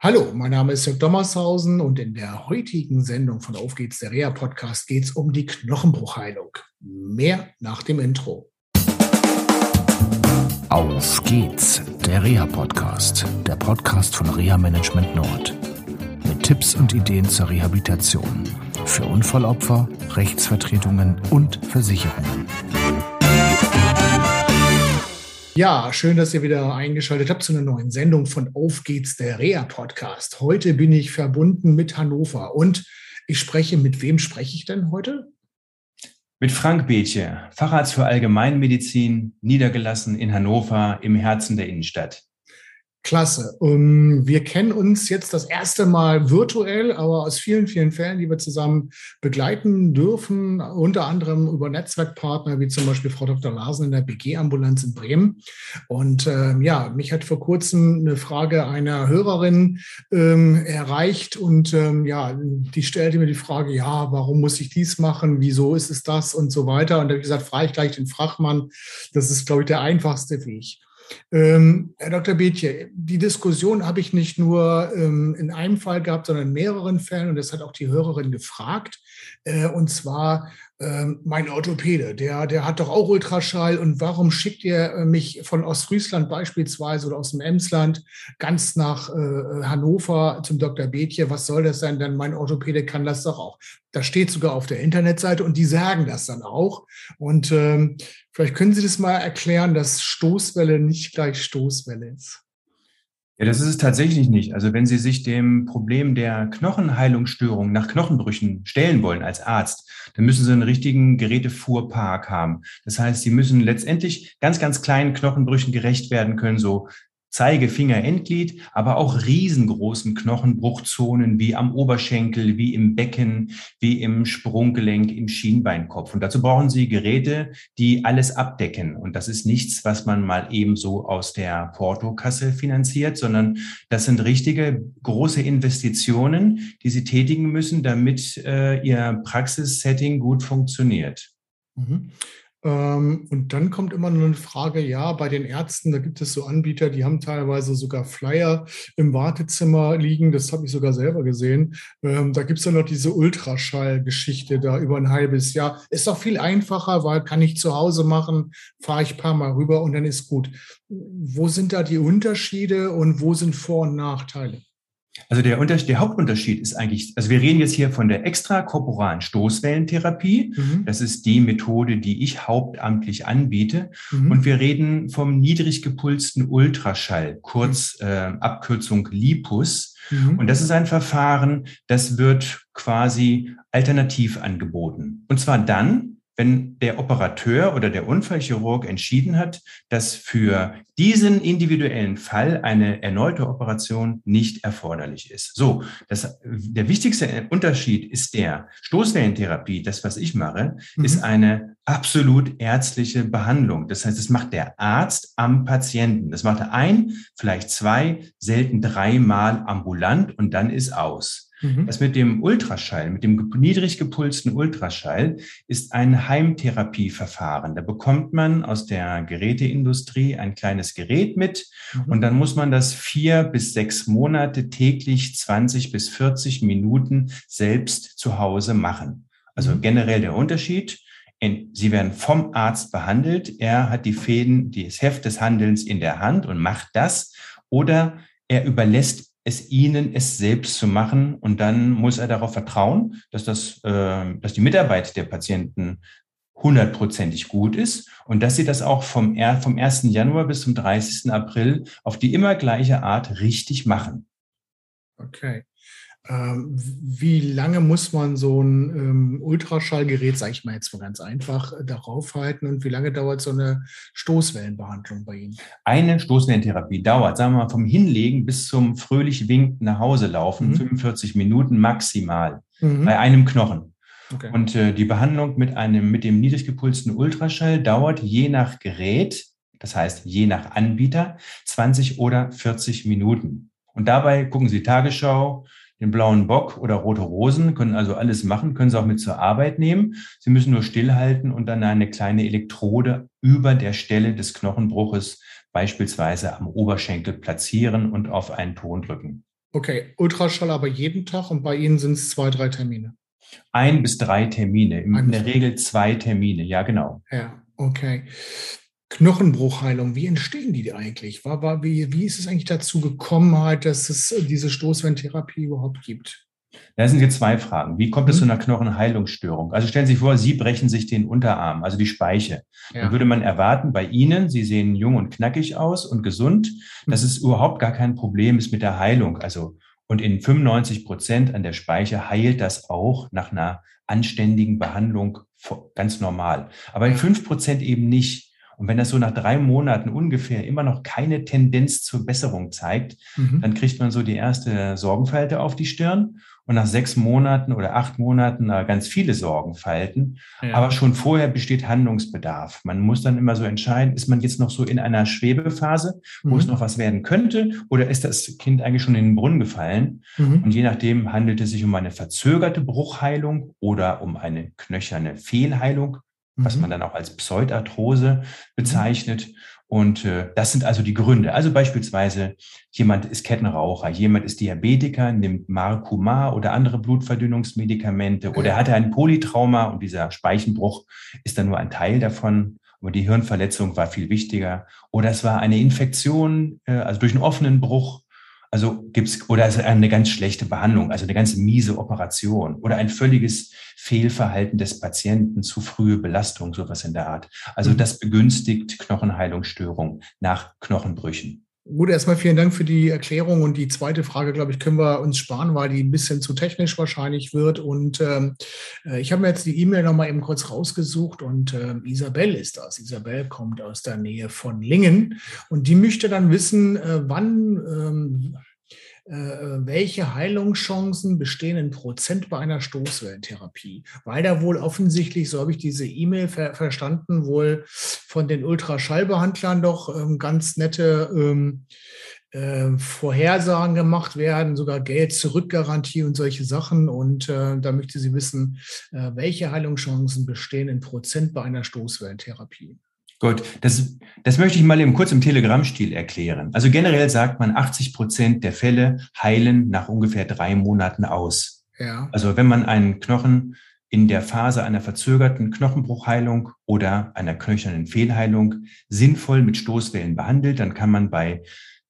Hallo, mein Name ist Jörg Dommershausen und in der heutigen Sendung von Auf geht's, der Reha-Podcast, geht es um die Knochenbruchheilung. Mehr nach dem Intro. Auf geht's, der Reha-Podcast, der Podcast von Reha-Management Nord. Mit Tipps und Ideen zur Rehabilitation für Unfallopfer, Rechtsvertretungen und Versicherungen. Ja, schön, dass ihr wieder eingeschaltet habt zu einer neuen Sendung von Auf geht's, der Rea Podcast. Heute bin ich verbunden mit Hannover und ich spreche, mit wem spreche ich denn heute? Mit Frank Betje, Facharzt für Allgemeinmedizin, niedergelassen in Hannover im Herzen der Innenstadt. Klasse. Um, wir kennen uns jetzt das erste Mal virtuell, aber aus vielen, vielen Fällen, die wir zusammen begleiten dürfen, unter anderem über Netzwerkpartner wie zum Beispiel Frau Dr. Larsen in der BG-Ambulanz in Bremen. Und ähm, ja, mich hat vor kurzem eine Frage einer Hörerin ähm, erreicht und ähm, ja, die stellte mir die Frage, ja, warum muss ich dies machen? Wieso ist es das und so weiter? Und da habe ich gesagt, frage ich gleich den Fachmann. Das ist, glaube ich, der einfachste Weg. Ähm, Herr Dr. Betje, die Diskussion habe ich nicht nur ähm, in einem Fall gehabt, sondern in mehreren Fällen und das hat auch die Hörerin gefragt. Äh, und zwar ähm, mein Orthopäde, der, der hat doch auch Ultraschall und warum schickt ihr äh, mich von Ostfriesland beispielsweise oder aus dem Emsland ganz nach äh, Hannover zum Dr. Betje? Was soll das sein? Denn mein Orthopäde kann das doch auch. Das steht sogar auf der Internetseite und die sagen das dann auch. Und ähm, vielleicht können Sie das mal erklären, dass Stoßwelle nicht gleich Stoßwelle ist. Ja, das ist es tatsächlich nicht. Also wenn Sie sich dem Problem der Knochenheilungsstörung nach Knochenbrüchen stellen wollen als Arzt, dann müssen Sie einen richtigen Gerätefuhrpark haben. Das heißt, Sie müssen letztendlich ganz, ganz kleinen Knochenbrüchen gerecht werden können, so Zeigefinger, Endglied, aber auch riesengroßen Knochenbruchzonen wie am Oberschenkel, wie im Becken, wie im Sprunggelenk, im Schienbeinkopf. Und dazu brauchen Sie Geräte, die alles abdecken. Und das ist nichts, was man mal ebenso aus der Portokasse finanziert, sondern das sind richtige große Investitionen, die Sie tätigen müssen, damit äh, Ihr Praxissetting gut funktioniert. Mhm. Ähm, und dann kommt immer nur eine Frage, ja, bei den Ärzten, da gibt es so Anbieter, die haben teilweise sogar Flyer im Wartezimmer liegen, das habe ich sogar selber gesehen. Ähm, da gibt es dann noch diese Ultraschall-Geschichte da über ein halbes Jahr. Ist doch viel einfacher, weil kann ich zu Hause machen, fahre ich ein paar Mal rüber und dann ist gut. Wo sind da die Unterschiede und wo sind Vor- und Nachteile? Also der, Unterschied, der Hauptunterschied ist eigentlich, also wir reden jetzt hier von der extrakorporalen Stoßwellentherapie. Mhm. Das ist die Methode, die ich hauptamtlich anbiete. Mhm. Und wir reden vom niedrig gepulsten Ultraschall, kurz mhm. äh, Abkürzung LIPUS. Mhm. Und das ist ein Verfahren, das wird quasi alternativ angeboten. Und zwar dann, wenn der Operateur oder der Unfallchirurg entschieden hat, dass für diesen individuellen Fall eine erneute Operation nicht erforderlich ist. So, das, der wichtigste Unterschied ist der Stoßwellentherapie, das, was ich mache, mhm. ist eine absolut ärztliche Behandlung. Das heißt, das macht der Arzt am Patienten. Das macht er ein, vielleicht zwei, selten dreimal ambulant und dann ist aus. Mhm. Das mit dem Ultraschall, mit dem niedrig gepulsten Ultraschall ist ein Heimtherapieverfahren. Da bekommt man aus der Geräteindustrie ein kleines Gerät mit mhm. und dann muss man das vier bis sechs Monate täglich 20 bis 40 Minuten selbst zu Hause machen. Also mhm. generell der Unterschied. Sie werden vom Arzt behandelt. Er hat die Fäden, das Heft des Handelns in der Hand und macht das. Oder er überlässt es ihnen, es selbst zu machen. Und dann muss er darauf vertrauen, dass, das, äh, dass die Mitarbeit der Patienten hundertprozentig gut ist und dass sie das auch vom, vom 1. Januar bis zum 30. April auf die immer gleiche Art richtig machen. Okay. Ähm, wie lange muss man so ein ähm, Ultraschallgerät, sage ich mal jetzt mal ganz einfach, äh, darauf halten und wie lange dauert so eine Stoßwellenbehandlung bei Ihnen? Eine Stoßwellentherapie dauert, sagen wir mal, vom Hinlegen bis zum fröhlich winkend nach Hause laufen, mhm. 45 Minuten maximal mhm. bei einem Knochen. Okay. Und äh, die Behandlung mit einem, mit dem niedrig gepulsten Ultraschall dauert je nach Gerät, das heißt je nach Anbieter, 20 oder 40 Minuten. Und dabei gucken Sie Tagesschau, den blauen Bock oder rote Rosen, können also alles machen, können sie auch mit zur Arbeit nehmen. Sie müssen nur stillhalten und dann eine kleine Elektrode über der Stelle des Knochenbruches beispielsweise am Oberschenkel platzieren und auf einen Ton drücken. Okay, Ultraschall aber jeden Tag und bei Ihnen sind es zwei, drei Termine. Ein bis drei Termine, in der Regel zwei Termine, ja genau. Ja, okay. Knochenbruchheilung, wie entstehen die eigentlich? War, war, wie, wie ist es eigentlich dazu gekommen, halt, dass es diese Stoßwellentherapie überhaupt gibt? Da sind jetzt zwei Fragen. Wie kommt es mhm. zu einer Knochenheilungsstörung? Also stellen Sie sich vor, Sie brechen sich den Unterarm, also die Speiche. Ja. Dann würde man erwarten bei Ihnen, Sie sehen jung und knackig aus und gesund, mhm. dass es überhaupt gar kein Problem ist mit der Heilung. Also und in 95 Prozent an der Speiche heilt das auch nach einer anständigen Behandlung ganz normal. Aber in fünf Prozent eben nicht. Und wenn das so nach drei Monaten ungefähr immer noch keine Tendenz zur Besserung zeigt, mhm. dann kriegt man so die erste Sorgenfalte auf die Stirn und nach sechs Monaten oder acht Monaten ganz viele Sorgenfalten. Ja. Aber schon vorher besteht Handlungsbedarf. Man muss dann immer so entscheiden, ist man jetzt noch so in einer Schwebephase, wo mhm. es noch was werden könnte, oder ist das Kind eigentlich schon in den Brunnen gefallen? Mhm. Und je nachdem handelt es sich um eine verzögerte Bruchheilung oder um eine knöcherne Fehlheilung was mhm. man dann auch als Pseudarthrose bezeichnet. Und äh, das sind also die Gründe. Also beispielsweise jemand ist Kettenraucher, jemand ist Diabetiker, nimmt Marcumar oder andere Blutverdünnungsmedikamente oder hat ein Polytrauma und dieser Speichenbruch ist dann nur ein Teil davon. Aber die Hirnverletzung war viel wichtiger. Oder es war eine Infektion, äh, also durch einen offenen Bruch also gibt's oder ist eine ganz schlechte Behandlung, also eine ganz miese Operation oder ein völliges Fehlverhalten des Patienten, zu frühe Belastung, sowas in der Art. Also mhm. das begünstigt Knochenheilungsstörung nach Knochenbrüchen. Gut, erstmal vielen Dank für die Erklärung. Und die zweite Frage, glaube ich, können wir uns sparen, weil die ein bisschen zu technisch wahrscheinlich wird. Und ähm, äh, ich habe mir jetzt die E-Mail nochmal eben kurz rausgesucht und äh, Isabel ist das. Isabel kommt aus der Nähe von Lingen und die möchte dann wissen, äh, wann, ähm, äh, welche Heilungschancen bestehen in Prozent bei einer Stoßwellentherapie? Weil da wohl offensichtlich, so habe ich diese E-Mail ver verstanden, wohl von den Ultraschallbehandlern doch ähm, ganz nette ähm, äh, Vorhersagen gemacht werden, sogar Geld zurückgarantie und solche Sachen. Und äh, da möchte sie wissen, äh, welche Heilungschancen bestehen in Prozent bei einer Stoßwellentherapie. Gut, das, das möchte ich mal im kurz im Telegram-Stil erklären. Also generell sagt man, 80 Prozent der Fälle heilen nach ungefähr drei Monaten aus. Ja. Also wenn man einen Knochen in der Phase einer verzögerten Knochenbruchheilung oder einer knöchernen Fehlheilung sinnvoll mit Stoßwellen behandelt, dann kann man bei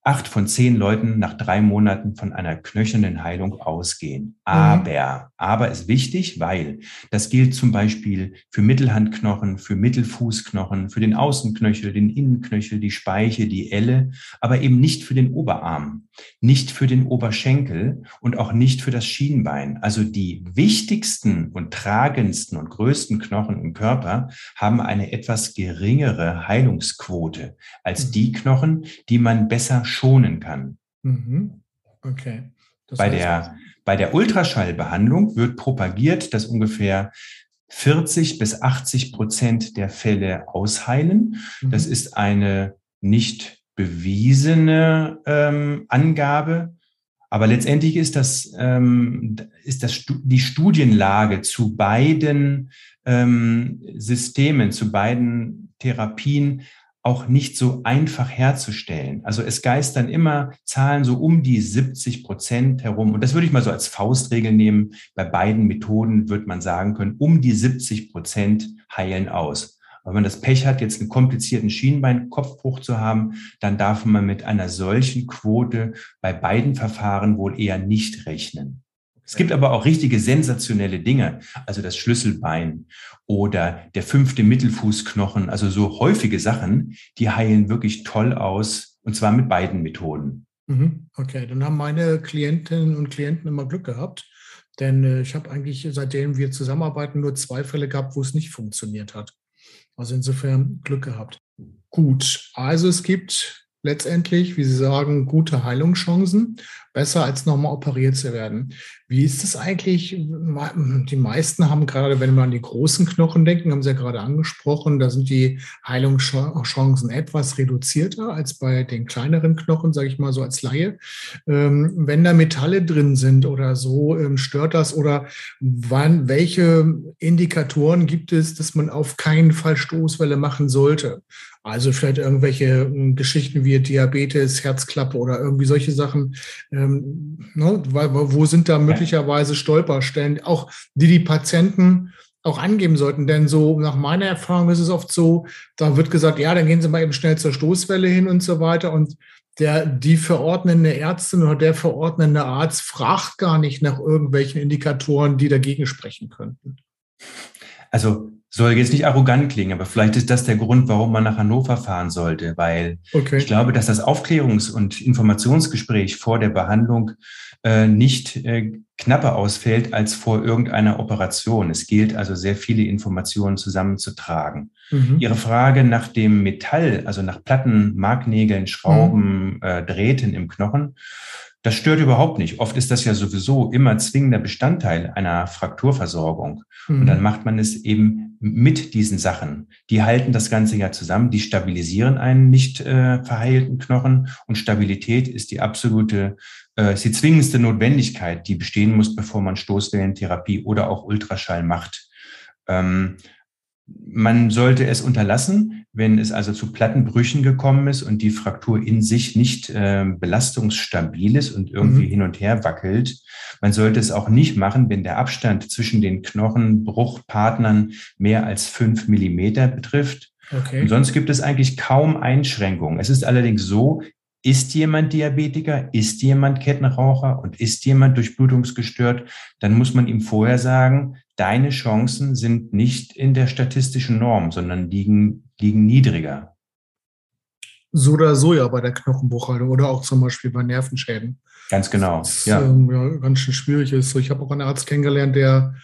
acht von zehn Leuten nach drei Monaten von einer knöchernen Heilung ausgehen. Aber, aber ist wichtig, weil das gilt zum Beispiel für Mittelhandknochen, für Mittelfußknochen, für den Außenknöchel, den Innenknöchel, die Speiche, die Elle, aber eben nicht für den Oberarm, nicht für den Oberschenkel und auch nicht für das Schienbein. Also die wichtigsten und tragendsten und größten Knochen im Körper haben eine etwas geringere Heilungsquote als mhm. die Knochen, die man besser schonen kann. Mhm. Okay. Das bei, der, bei der Ultraschallbehandlung wird propagiert, dass ungefähr 40 bis 80 Prozent der Fälle ausheilen. Mhm. Das ist eine nicht bewiesene ähm, Angabe. Aber letztendlich ist das, ähm, ist das die Studienlage zu beiden ähm, Systemen, zu beiden Therapien auch nicht so einfach herzustellen. Also es geistern immer Zahlen so um die 70 Prozent herum. Und das würde ich mal so als Faustregel nehmen. Bei beiden Methoden wird man sagen können, um die 70 Prozent heilen aus. Aber wenn man das Pech hat, jetzt einen komplizierten Schienbeinkopfbruch zu haben, dann darf man mit einer solchen Quote bei beiden Verfahren wohl eher nicht rechnen. Es gibt aber auch richtige sensationelle Dinge, also das Schlüsselbein oder der fünfte Mittelfußknochen, also so häufige Sachen, die heilen wirklich toll aus und zwar mit beiden Methoden. Mhm. Okay, dann haben meine Klientinnen und Klienten immer Glück gehabt, denn äh, ich habe eigentlich seitdem wir zusammenarbeiten nur zwei Fälle gehabt, wo es nicht funktioniert hat. Also insofern Glück gehabt. Gut, also es gibt letztendlich, wie Sie sagen, gute Heilungschancen, besser als nochmal operiert zu werden. Wie ist das eigentlich? Die meisten haben gerade, wenn wir an die großen Knochen denken, haben Sie ja gerade angesprochen, da sind die Heilungschancen etwas reduzierter als bei den kleineren Knochen, sage ich mal so als Laie. Ähm, wenn da Metalle drin sind oder so, ähm, stört das oder wann, welche Indikatoren gibt es, dass man auf keinen Fall Stoßwelle machen sollte? Also vielleicht irgendwelche hm, Geschichten wie Diabetes, Herzklappe oder irgendwie solche Sachen. Ähm, ne? Wo sind da möglicherweise Stolperstellen, auch die die Patienten auch angeben sollten? Denn so nach meiner Erfahrung ist es oft so, da wird gesagt, ja, dann gehen Sie mal eben schnell zur Stoßwelle hin und so weiter. Und der, die verordnende Ärztin oder der verordnende Arzt fragt gar nicht nach irgendwelchen Indikatoren, die dagegen sprechen könnten. Also soll jetzt nicht arrogant klingen, aber vielleicht ist das der Grund, warum man nach Hannover fahren sollte, weil okay. ich glaube, dass das Aufklärungs- und Informationsgespräch vor der Behandlung äh, nicht äh, knapper ausfällt als vor irgendeiner Operation. Es gilt also sehr viele Informationen zusammenzutragen. Mhm. Ihre Frage nach dem Metall, also nach Platten, Marknägeln, Schrauben, mhm. äh, Drähten im Knochen, das stört überhaupt nicht. Oft ist das ja sowieso immer zwingender Bestandteil einer Frakturversorgung. Mhm. Und dann macht man es eben mit diesen Sachen. Die halten das Ganze ja zusammen, die stabilisieren einen nicht äh, verheilten Knochen. Und Stabilität ist die absolute, äh, ist die zwingendste Notwendigkeit, die bestehen muss, bevor man Stoßwellentherapie oder auch Ultraschall macht. Ähm, man sollte es unterlassen, wenn es also zu Plattenbrüchen gekommen ist und die Fraktur in sich nicht äh, belastungsstabil ist und irgendwie mhm. hin und her wackelt. Man sollte es auch nicht machen, wenn der Abstand zwischen den Knochenbruchpartnern mehr als fünf Millimeter betrifft. Okay. Und sonst gibt es eigentlich kaum Einschränkungen. Es ist allerdings so, ist jemand Diabetiker, ist jemand Kettenraucher und ist jemand durchblutungsgestört, dann muss man ihm vorher sagen, deine Chancen sind nicht in der statistischen Norm, sondern liegen, liegen niedriger. So oder so ja bei der Knochenbruchhaltung oder auch zum Beispiel bei Nervenschäden. Ganz genau. Das, ja. Ähm, ja, ganz schön schwierig ist. Ich habe auch einen Arzt kennengelernt, der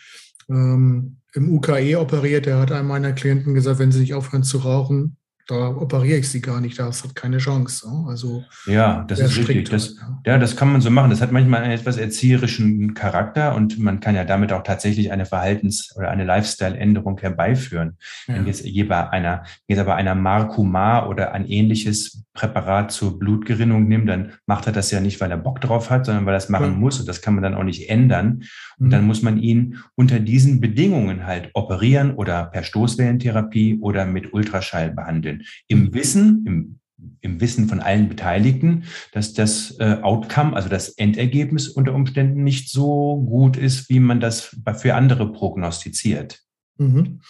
ähm, im UKE operiert. Der hat einem meiner Klienten gesagt, wenn sie nicht aufhören zu rauchen, da operiere ich sie gar nicht, das hat keine Chance. Ne? Also ja, das ist richtig. Das, ja, das kann man so machen. Das hat manchmal einen etwas erzieherischen Charakter und man kann ja damit auch tatsächlich eine Verhaltens- oder eine Lifestyle-Änderung herbeiführen. Ja. Wenn jetzt je bei einer, jetzt bei einer Marcumar oder ein ähnliches Präparat zur Blutgerinnung nimmt, dann macht er das ja nicht, weil er Bock drauf hat, sondern weil er es machen ja. muss. Und das kann man dann auch nicht ändern. Und mhm. dann muss man ihn unter diesen Bedingungen halt operieren oder per Stoßwellentherapie oder mit Ultraschall behandeln. Im mhm. Wissen, im im Wissen von allen Beteiligten, dass das äh, Outcome, also das Endergebnis unter Umständen nicht so gut ist, wie man das für andere prognostiziert. Mhm.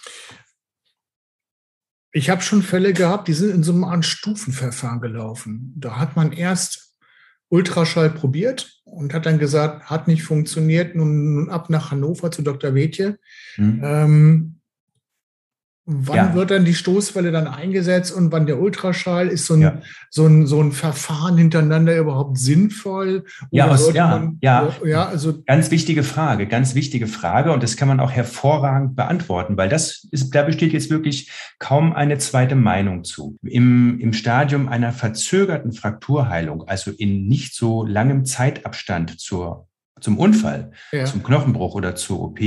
Ich habe schon Fälle gehabt, die sind in so einem Stufenverfahren gelaufen. Da hat man erst Ultraschall probiert und hat dann gesagt, hat nicht funktioniert, nun ab nach Hannover zu Dr. Wetje. Mhm. Ähm, Wann ja. wird dann die Stoßwelle dann eingesetzt und wann der Ultraschall? Ist so ein, ja. so ein, so ein Verfahren hintereinander überhaupt sinnvoll? ja, aus, ja, man, ja. ja also ganz wichtige Frage, ganz wichtige Frage und das kann man auch hervorragend beantworten, weil das ist, da besteht jetzt wirklich kaum eine zweite Meinung zu. Im, im Stadium einer verzögerten Frakturheilung, also in nicht so langem Zeitabstand zur zum Unfall, ja. zum Knochenbruch oder zur OP,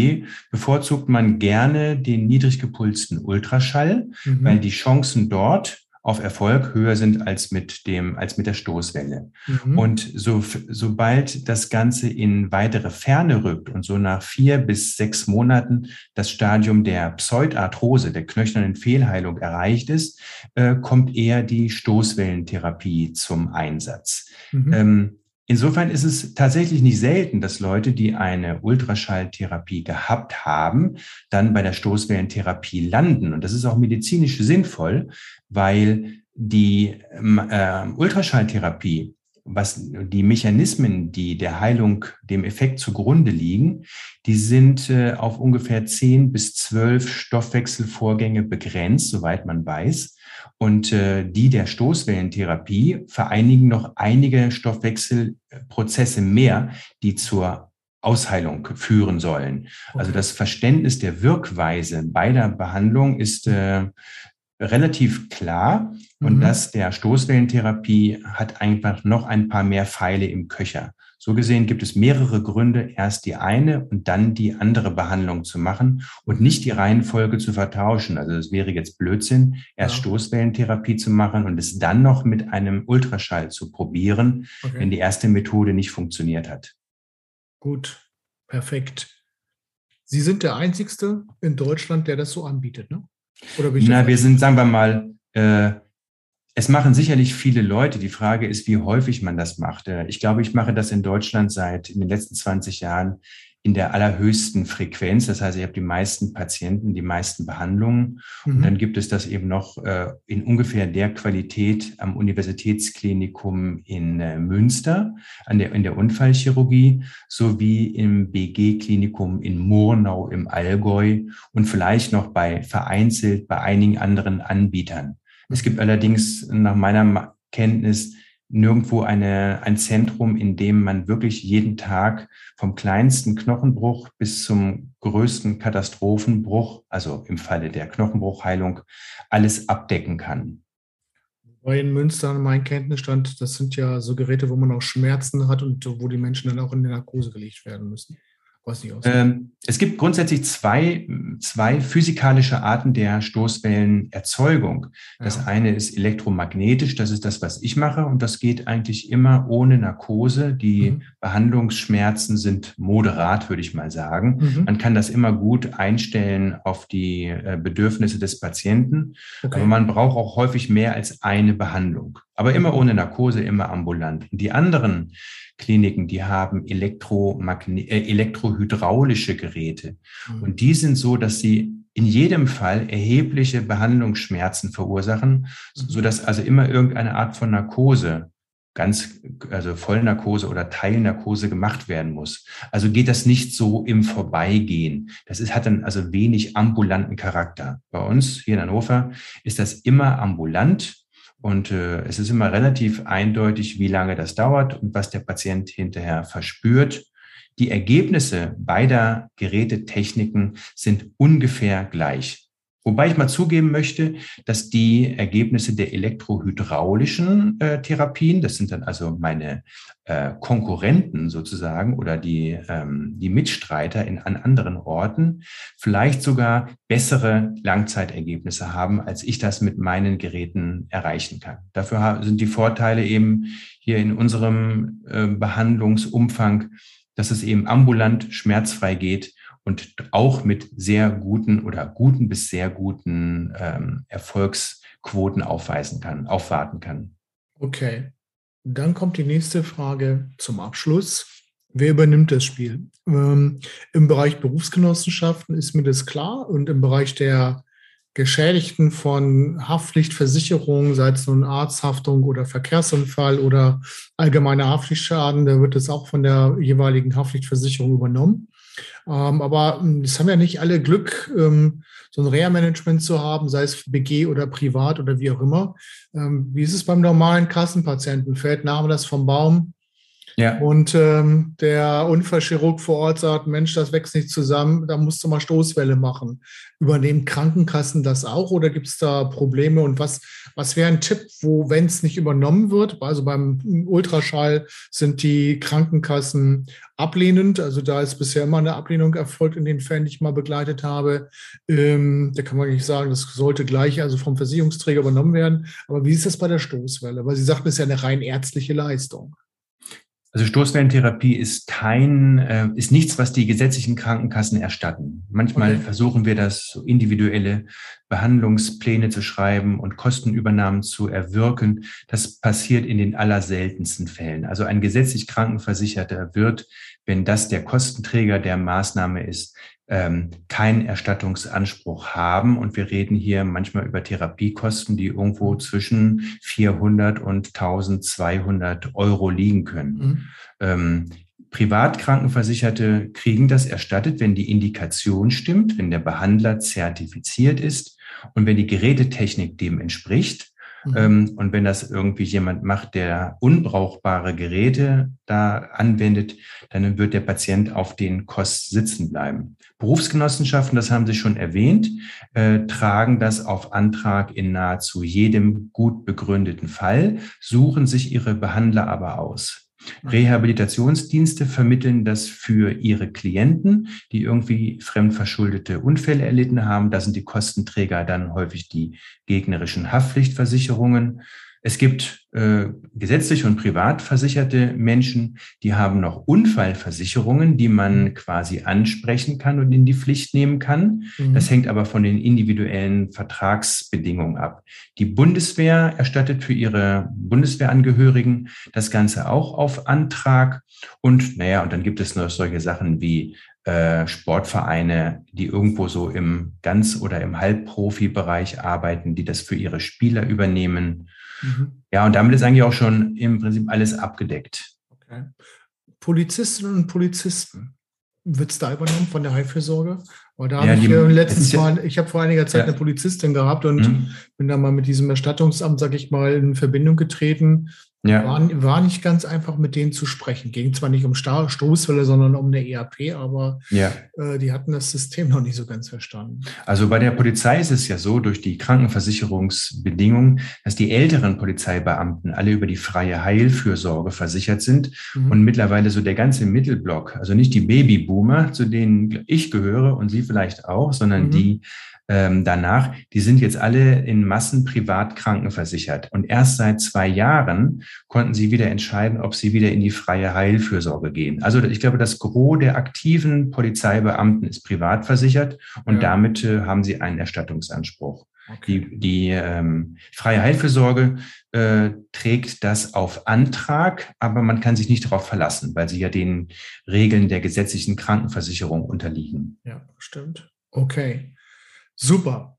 bevorzugt man gerne den niedrig gepulsten Ultraschall, mhm. weil die Chancen dort auf Erfolg höher sind als mit dem, als mit der Stoßwelle. Mhm. Und so, sobald das Ganze in weitere Ferne rückt und so nach vier bis sechs Monaten das Stadium der Pseudarthrose, der knöchernen Fehlheilung erreicht ist, äh, kommt eher die Stoßwellentherapie zum Einsatz. Mhm. Ähm, Insofern ist es tatsächlich nicht selten, dass Leute, die eine Ultraschalltherapie gehabt haben, dann bei der Stoßwellentherapie landen. Und das ist auch medizinisch sinnvoll, weil die ähm, äh, Ultraschalltherapie, was die Mechanismen, die der Heilung dem Effekt zugrunde liegen, die sind äh, auf ungefähr zehn bis zwölf Stoffwechselvorgänge begrenzt, soweit man weiß. Und äh, die der Stoßwellentherapie vereinigen noch einige Stoffwechselprozesse mehr, die zur Ausheilung führen sollen. Also das Verständnis der Wirkweise beider Behandlungen ist äh, relativ klar. Und mhm. das der Stoßwellentherapie hat einfach noch ein paar mehr Pfeile im Köcher So gesehen gibt es mehrere Gründe, erst die eine und dann die andere Behandlung zu machen und nicht die Reihenfolge zu vertauschen. Also es wäre jetzt Blödsinn, erst ja. Stoßwellentherapie zu machen und es dann noch mit einem Ultraschall zu probieren, okay. wenn die erste Methode nicht funktioniert hat. Gut, perfekt. Sie sind der Einzigste in Deutschland, der das so anbietet, ne? Oder Na, wir sind, sagen wir mal, äh, es machen sicherlich viele Leute. Die Frage ist, wie häufig man das macht. Äh, ich glaube, ich mache das in Deutschland seit in den letzten 20 Jahren in der allerhöchsten Frequenz. Das heißt, ich habe die meisten Patienten, die meisten Behandlungen. Mhm. Und dann gibt es das eben noch äh, in ungefähr der Qualität am Universitätsklinikum in äh, Münster, an der, in der Unfallchirurgie, sowie im BG-Klinikum in Murnau im Allgäu und vielleicht noch bei vereinzelt bei einigen anderen Anbietern. Es gibt allerdings nach meiner Kenntnis nirgendwo eine, ein Zentrum, in dem man wirklich jeden Tag vom kleinsten Knochenbruch bis zum größten Katastrophenbruch, also im Falle der Knochenbruchheilung, alles abdecken kann. In Münster, mein Kenntnisstand, das sind ja so Geräte, wo man auch Schmerzen hat und wo die Menschen dann auch in die Narkose gelegt werden müssen. Ähm, es gibt grundsätzlich zwei, zwei physikalische Arten der Stoßwellenerzeugung. Das ja. eine ist elektromagnetisch, das ist das, was ich mache, und das geht eigentlich immer ohne Narkose. Die mhm. Behandlungsschmerzen sind moderat, würde ich mal sagen. Mhm. Man kann das immer gut einstellen auf die äh, Bedürfnisse des Patienten, okay. aber man braucht auch häufig mehr als eine Behandlung. Aber immer ohne Narkose, immer ambulant. Die anderen Kliniken, die haben Elektromagne äh, elektrohydraulische Geräte. Mhm. Und die sind so, dass sie in jedem Fall erhebliche Behandlungsschmerzen verursachen, mhm. so dass also immer irgendeine Art von Narkose ganz, also Vollnarkose oder Teilnarkose gemacht werden muss. Also geht das nicht so im Vorbeigehen. Das ist, hat dann also wenig ambulanten Charakter. Bei uns hier in Hannover ist das immer ambulant und äh, es ist immer relativ eindeutig, wie lange das dauert und was der Patient hinterher verspürt. Die Ergebnisse beider Gerätetechniken sind ungefähr gleich. Wobei ich mal zugeben möchte, dass die Ergebnisse der elektrohydraulischen äh, Therapien, das sind dann also meine äh, Konkurrenten sozusagen oder die, ähm, die Mitstreiter in, an anderen Orten, vielleicht sogar bessere Langzeitergebnisse haben, als ich das mit meinen Geräten erreichen kann. Dafür sind die Vorteile eben hier in unserem äh, Behandlungsumfang, dass es eben ambulant schmerzfrei geht und auch mit sehr guten oder guten bis sehr guten ähm, Erfolgsquoten aufweisen kann, aufwarten kann. Okay. Dann kommt die nächste Frage zum Abschluss. Wer übernimmt das Spiel? Ähm, Im Bereich Berufsgenossenschaften ist mir das klar und im Bereich der Geschädigten von Haftpflichtversicherung, sei es nun Arzthaftung oder Verkehrsunfall oder allgemeiner Haftpflichtschaden, da wird es auch von der jeweiligen Haftpflichtversicherung übernommen. Ähm, aber hm, es haben ja nicht alle Glück, ähm, so ein Reha-Management zu haben, sei es BG oder privat oder wie auch immer. Ähm, wie ist es beim normalen Kassenpatienten? Fällt Name das vom Baum? Ja. Und ähm, der Unfallchirurg vor Ort sagt, Mensch, das wächst nicht zusammen, da musst du mal Stoßwelle machen. Übernehmen Krankenkassen das auch oder gibt es da Probleme? Und was, was wäre ein Tipp, wo, wenn es nicht übernommen wird, also beim Ultraschall sind die Krankenkassen ablehnend. Also da ist bisher immer eine Ablehnung erfolgt in den Fällen, die ich mal begleitet habe. Ähm, da kann man nicht sagen, das sollte gleich also vom Versicherungsträger übernommen werden. Aber wie ist das bei der Stoßwelle? Weil Sie sagten, es ist ja eine rein ärztliche Leistung. Also Stoßwellentherapie ist kein, äh, ist nichts, was die gesetzlichen Krankenkassen erstatten. Manchmal okay. versuchen wir das so individuelle Behandlungspläne zu schreiben und Kostenübernahmen zu erwirken. Das passiert in den allerseltensten Fällen. Also ein gesetzlich Krankenversicherter wird, wenn das der Kostenträger der Maßnahme ist, ähm, keinen Erstattungsanspruch haben. Und wir reden hier manchmal über Therapiekosten, die irgendwo zwischen 400 und 1200 Euro liegen können. Mhm. Ähm, Privatkrankenversicherte kriegen das erstattet, wenn die Indikation stimmt, wenn der Behandler zertifiziert ist und wenn die Gerätetechnik dem entspricht. Mhm. Ähm, und wenn das irgendwie jemand macht, der unbrauchbare Geräte da anwendet, dann wird der Patient auf den Kosten sitzen bleiben. Berufsgenossenschaften, das haben Sie schon erwähnt, äh, tragen das auf Antrag in nahezu jedem gut begründeten Fall, suchen sich ihre Behandler aber aus. Rehabilitationsdienste vermitteln das für ihre Klienten, die irgendwie fremdverschuldete Unfälle erlitten haben. Da sind die Kostenträger dann häufig die gegnerischen Haftpflichtversicherungen. Es gibt äh, gesetzlich und privat versicherte Menschen, die haben noch Unfallversicherungen, die man quasi ansprechen kann und in die Pflicht nehmen kann. Mhm. Das hängt aber von den individuellen Vertragsbedingungen ab. Die Bundeswehr erstattet für ihre Bundeswehrangehörigen das Ganze auch auf Antrag. Und naja, und dann gibt es noch solche Sachen wie äh, Sportvereine, die irgendwo so im Ganz- oder im Halbprofi-Bereich arbeiten, die das für ihre Spieler übernehmen. Mhm. Ja, und damit ist eigentlich auch schon im Prinzip alles abgedeckt. Okay. Polizistinnen und Polizisten, wird es da übernommen von der Heilfürsorge? Weil da ja, habe ich ja letztens mal, ich habe vor einiger Zeit ja. eine Polizistin gehabt und mhm. bin da mal mit diesem Erstattungsamt, sag ich mal, in Verbindung getreten ja. War, war, nicht ganz einfach, mit denen zu sprechen. Ging zwar nicht um Stoßwelle, sondern um eine ERP, aber ja. äh, die hatten das System noch nicht so ganz verstanden. Also bei der Polizei ist es ja so, durch die Krankenversicherungsbedingungen, dass die älteren Polizeibeamten alle über die freie Heilfürsorge versichert sind mhm. und mittlerweile so der ganze Mittelblock, also nicht die Babyboomer, zu denen ich gehöre und Sie vielleicht auch, sondern mhm. die ähm, danach, die sind jetzt alle in Massen privat krankenversichert. Und erst seit zwei Jahren konnten sie wieder entscheiden, ob sie wieder in die freie Heilfürsorge gehen. Also ich glaube, das Gros der aktiven Polizeibeamten ist privat versichert und ja. damit äh, haben sie einen Erstattungsanspruch. Okay. Die, die ähm, freie Heilfürsorge äh, trägt das auf Antrag, aber man kann sich nicht darauf verlassen, weil sie ja den Regeln der gesetzlichen Krankenversicherung unterliegen. Ja, stimmt. Okay. Super.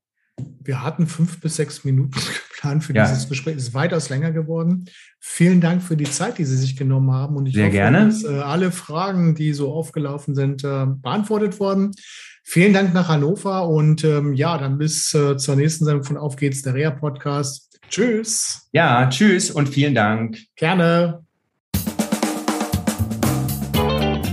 Wir hatten fünf bis sechs Minuten geplant für ja. dieses Gespräch. Es ist weitaus länger geworden. Vielen Dank für die Zeit, die Sie sich genommen haben. Und ich Sehr hoffe, gerne. dass äh, alle Fragen, die so aufgelaufen sind, äh, beantwortet wurden. Vielen Dank nach Hannover und ähm, ja, dann bis äh, zur nächsten Sendung von Auf geht's, der Rea Podcast. Tschüss. Ja, tschüss und vielen Dank. Gerne.